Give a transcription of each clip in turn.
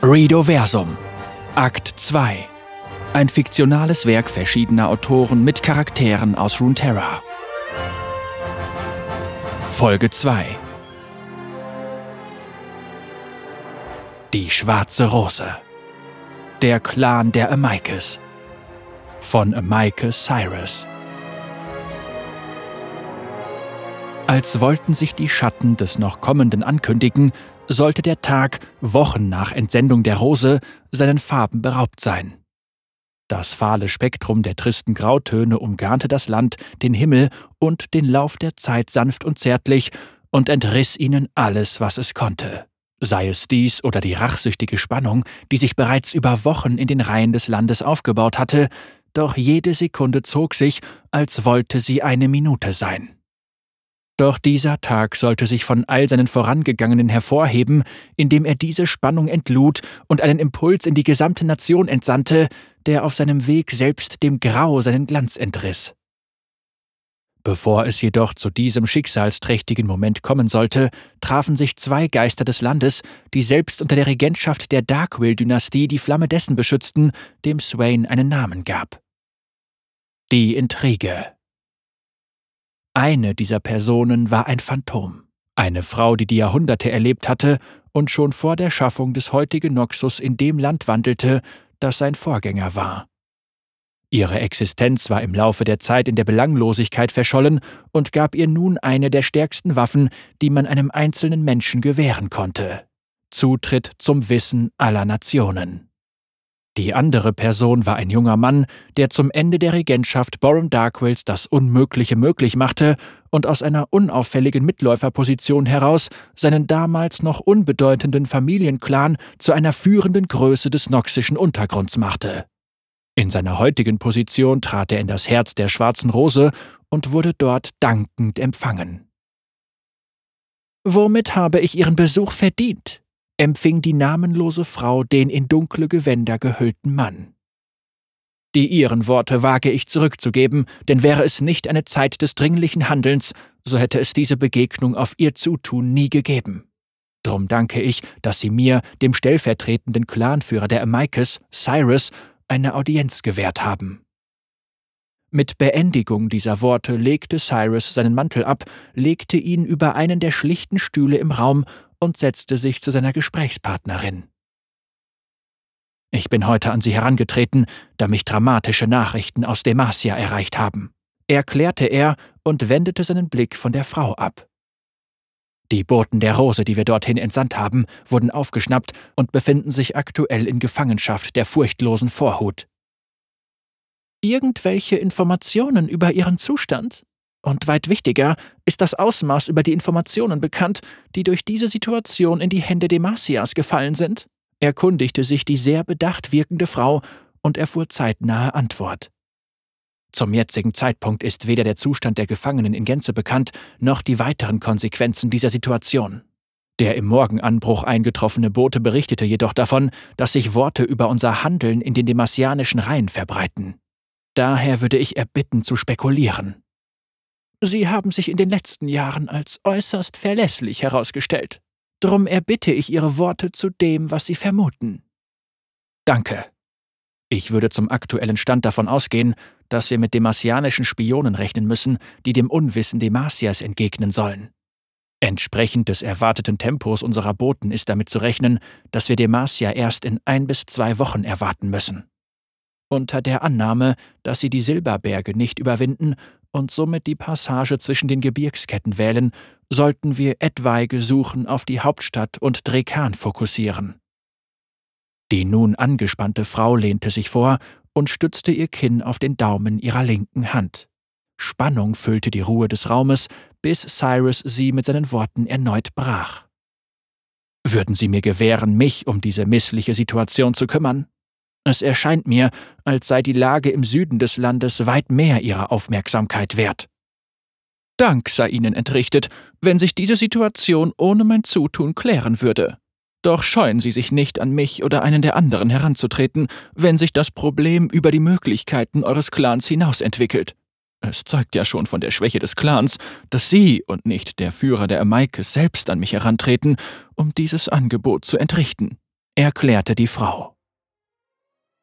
Redoversum Akt 2 Ein fiktionales Werk verschiedener Autoren mit Charakteren aus Runeterra. Folge 2 Die Schwarze Rose. Der Clan der Amicus von Amicus Cyrus Als wollten sich die Schatten des noch Kommenden ankündigen, sollte der Tag, Wochen nach Entsendung der Rose, seinen Farben beraubt sein. Das fahle Spektrum der tristen Grautöne umgarnte das Land, den Himmel und den Lauf der Zeit sanft und zärtlich und entriss ihnen alles, was es konnte. Sei es dies oder die rachsüchtige Spannung, die sich bereits über Wochen in den Reihen des Landes aufgebaut hatte, doch jede Sekunde zog sich, als wollte sie eine Minute sein. Doch dieser Tag sollte sich von all seinen Vorangegangenen hervorheben, indem er diese Spannung entlud und einen Impuls in die gesamte Nation entsandte, der auf seinem Weg selbst dem Grau seinen Glanz entriss. Bevor es jedoch zu diesem schicksalsträchtigen Moment kommen sollte, trafen sich zwei Geister des Landes, die selbst unter der Regentschaft der Darkwill-Dynastie die Flamme dessen beschützten, dem Swain einen Namen gab. Die Intrige. Eine dieser Personen war ein Phantom, eine Frau, die die Jahrhunderte erlebt hatte und schon vor der Schaffung des heutigen Noxus in dem Land wandelte, das sein Vorgänger war. Ihre Existenz war im Laufe der Zeit in der Belanglosigkeit verschollen und gab ihr nun eine der stärksten Waffen, die man einem einzelnen Menschen gewähren konnte Zutritt zum Wissen aller Nationen. Die andere Person war ein junger Mann, der zum Ende der Regentschaft Borum Darkwells das Unmögliche möglich machte und aus einer unauffälligen Mitläuferposition heraus seinen damals noch unbedeutenden Familienclan zu einer führenden Größe des noxischen Untergrunds machte. In seiner heutigen Position trat er in das Herz der schwarzen Rose und wurde dort dankend empfangen. Womit habe ich Ihren Besuch verdient? Empfing die namenlose Frau den in dunkle Gewänder gehüllten Mann. Die ihren Worte wage ich zurückzugeben, denn wäre es nicht eine Zeit des dringlichen Handelns, so hätte es diese Begegnung auf ihr Zutun nie gegeben. Drum danke ich, dass Sie mir, dem stellvertretenden Clanführer der Amicus, Cyrus, eine Audienz gewährt haben. Mit Beendigung dieser Worte legte Cyrus seinen Mantel ab, legte ihn über einen der schlichten Stühle im Raum und setzte sich zu seiner Gesprächspartnerin. Ich bin heute an Sie herangetreten, da mich dramatische Nachrichten aus Demacia erreicht haben, erklärte er und wendete seinen Blick von der Frau ab. Die Boten der Rose, die wir dorthin entsandt haben, wurden aufgeschnappt und befinden sich aktuell in Gefangenschaft der furchtlosen Vorhut. Irgendwelche Informationen über ihren Zustand? Und weit wichtiger ist das Ausmaß über die Informationen bekannt, die durch diese Situation in die Hände Demasias gefallen sind? erkundigte sich die sehr bedacht wirkende Frau und erfuhr zeitnahe Antwort. Zum jetzigen Zeitpunkt ist weder der Zustand der Gefangenen in Gänze bekannt, noch die weiteren Konsequenzen dieser Situation. Der im Morgenanbruch eingetroffene Bote berichtete jedoch davon, dass sich Worte über unser Handeln in den demasianischen Reihen verbreiten. Daher würde ich erbitten zu spekulieren. Sie haben sich in den letzten Jahren als äußerst verlässlich herausgestellt. Drum erbitte ich Ihre Worte zu dem, was Sie vermuten. Danke. Ich würde zum aktuellen Stand davon ausgehen, dass wir mit demasianischen Spionen rechnen müssen, die dem Unwissen Demasias entgegnen sollen. Entsprechend des erwarteten Tempos unserer Boten ist damit zu rechnen, dass wir Demacia erst in ein bis zwei Wochen erwarten müssen. Unter der Annahme, dass sie die Silberberge nicht überwinden und somit die Passage zwischen den Gebirgsketten wählen, sollten wir etwaige Suchen auf die Hauptstadt und Drekan fokussieren. Die nun angespannte Frau lehnte sich vor und stützte ihr Kinn auf den Daumen ihrer linken Hand. Spannung füllte die Ruhe des Raumes, bis Cyrus sie mit seinen Worten erneut brach. Würden Sie mir gewähren, mich um diese missliche Situation zu kümmern? Es erscheint mir, als sei die Lage im Süden des Landes weit mehr ihrer Aufmerksamkeit wert. Dank sei Ihnen entrichtet, wenn sich diese Situation ohne mein Zutun klären würde. Doch scheuen Sie sich nicht, an mich oder einen der anderen heranzutreten, wenn sich das Problem über die Möglichkeiten Eures Clans hinaus entwickelt. Es zeugt ja schon von der Schwäche des Clans, dass Sie und nicht der Führer der Amaikes selbst an mich herantreten, um dieses Angebot zu entrichten erklärte die Frau.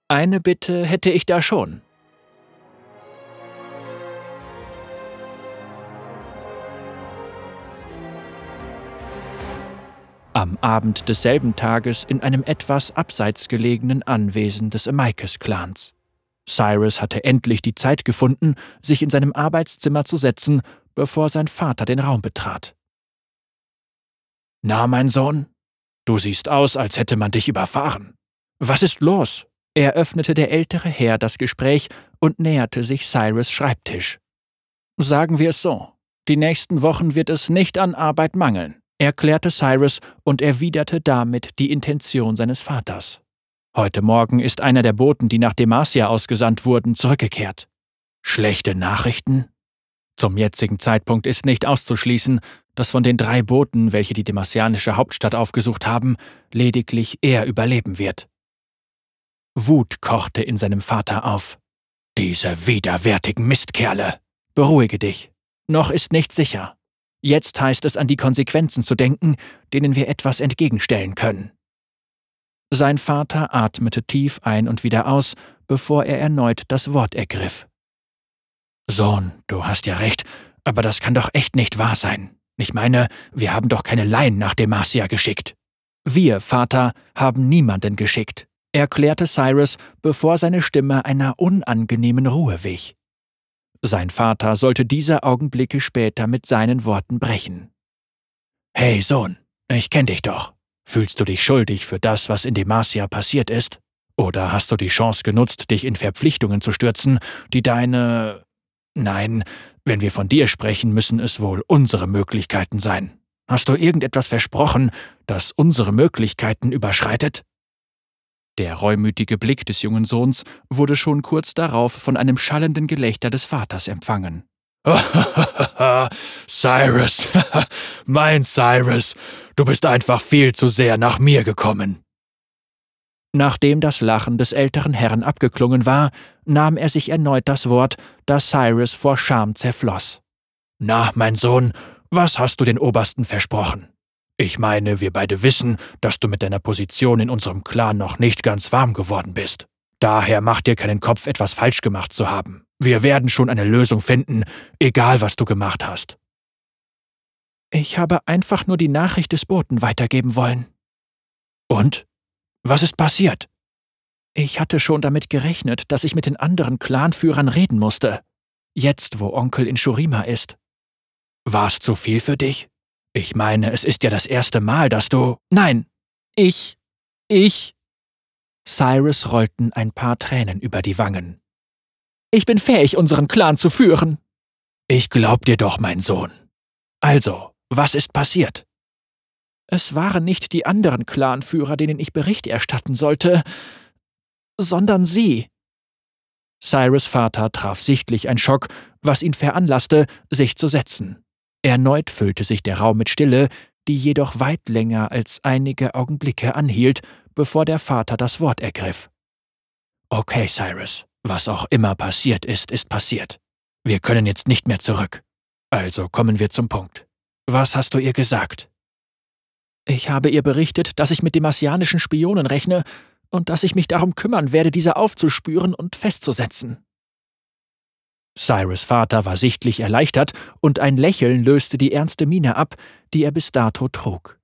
Eine Bitte hätte ich da schon. Am Abend desselben Tages in einem etwas abseits gelegenen Anwesen des Amicus-Clans. Cyrus hatte endlich die Zeit gefunden, sich in seinem Arbeitszimmer zu setzen, bevor sein Vater den Raum betrat. Na, mein Sohn, du siehst aus, als hätte man dich überfahren. Was ist los? Eröffnete der ältere Herr das Gespräch und näherte sich Cyrus Schreibtisch. Sagen wir es so, die nächsten Wochen wird es nicht an Arbeit mangeln erklärte Cyrus und erwiderte damit die Intention seines Vaters. Heute Morgen ist einer der Boten, die nach Demacia ausgesandt wurden, zurückgekehrt. Schlechte Nachrichten? Zum jetzigen Zeitpunkt ist nicht auszuschließen, dass von den drei Booten, welche die demasianische Hauptstadt aufgesucht haben, lediglich er überleben wird. Wut kochte in seinem Vater auf. Diese widerwärtigen Mistkerle. Beruhige dich. Noch ist nicht sicher. Jetzt heißt es an die Konsequenzen zu denken, denen wir etwas entgegenstellen können. Sein Vater atmete tief ein und wieder aus, bevor er erneut das Wort ergriff. Sohn, du hast ja recht, aber das kann doch echt nicht wahr sein. Ich meine, wir haben doch keine Laien nach Demacia geschickt. Wir, Vater, haben niemanden geschickt, erklärte Cyrus, bevor seine Stimme einer unangenehmen Ruhe wich. Sein Vater sollte diese Augenblicke später mit seinen Worten brechen. Hey Sohn, ich kenn dich doch. Fühlst du dich schuldig für das, was in Demacia passiert ist? Oder hast du die Chance genutzt, dich in Verpflichtungen zu stürzen, die deine... Nein, wenn wir von dir sprechen, müssen es wohl unsere Möglichkeiten sein. Hast du irgendetwas versprochen, das unsere Möglichkeiten überschreitet? Der reumütige Blick des jungen Sohns wurde schon kurz darauf von einem schallenden Gelächter des Vaters empfangen. Cyrus, mein Cyrus, du bist einfach viel zu sehr nach mir gekommen. Nachdem das Lachen des älteren Herrn abgeklungen war, nahm er sich erneut das Wort, das Cyrus vor Scham zerfloss. Na, mein Sohn, was hast du den Obersten versprochen? Ich meine, wir beide wissen, dass du mit deiner Position in unserem Clan noch nicht ganz warm geworden bist. Daher mach dir keinen Kopf, etwas falsch gemacht zu haben. Wir werden schon eine Lösung finden, egal was du gemacht hast. Ich habe einfach nur die Nachricht des Boten weitergeben wollen. Und? Was ist passiert? Ich hatte schon damit gerechnet, dass ich mit den anderen Clanführern reden musste. Jetzt, wo Onkel in Shurima ist. War's zu viel für dich? Ich meine, es ist ja das erste Mal, dass du. Nein, ich. Ich. Cyrus rollten ein paar Tränen über die Wangen. Ich bin fähig, unseren Clan zu führen. Ich glaub dir doch, mein Sohn. Also, was ist passiert? Es waren nicht die anderen Clanführer, denen ich Bericht erstatten sollte, sondern Sie. Cyrus Vater traf sichtlich ein Schock, was ihn veranlasste, sich zu setzen. Erneut füllte sich der Raum mit Stille, die jedoch weit länger als einige Augenblicke anhielt, bevor der Vater das Wort ergriff. Okay, Cyrus, was auch immer passiert ist, ist passiert. Wir können jetzt nicht mehr zurück. Also kommen wir zum Punkt. Was hast du ihr gesagt? Ich habe ihr berichtet, dass ich mit dem asianischen Spionen rechne und dass ich mich darum kümmern werde, diese aufzuspüren und festzusetzen. Cyrus Vater war sichtlich erleichtert, und ein Lächeln löste die ernste Miene ab, die er bis dato trug.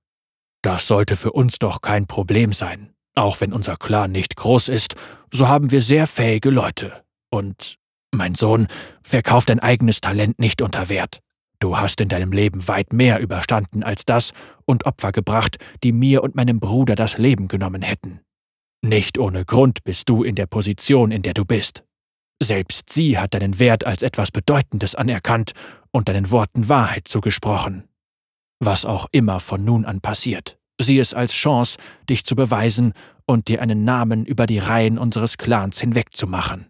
Das sollte für uns doch kein Problem sein. Auch wenn unser Clan nicht groß ist, so haben wir sehr fähige Leute. Und, mein Sohn, verkauf dein eigenes Talent nicht unter Wert. Du hast in deinem Leben weit mehr überstanden als das und Opfer gebracht, die mir und meinem Bruder das Leben genommen hätten. Nicht ohne Grund bist du in der Position, in der du bist. Selbst sie hat deinen Wert als etwas Bedeutendes anerkannt und deinen Worten Wahrheit zugesprochen. Was auch immer von nun an passiert, sieh es als Chance, dich zu beweisen und dir einen Namen über die Reihen unseres Clans hinwegzumachen.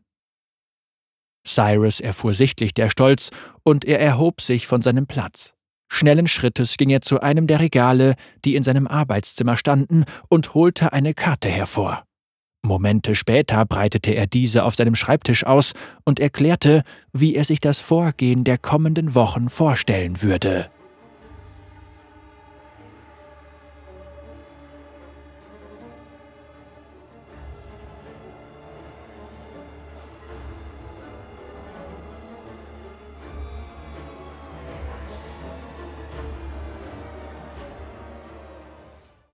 Cyrus erfuhr sichtlich der Stolz, und er erhob sich von seinem Platz. Schnellen Schrittes ging er zu einem der Regale, die in seinem Arbeitszimmer standen, und holte eine Karte hervor. Momente später breitete er diese auf seinem Schreibtisch aus und erklärte, wie er sich das Vorgehen der kommenden Wochen vorstellen würde.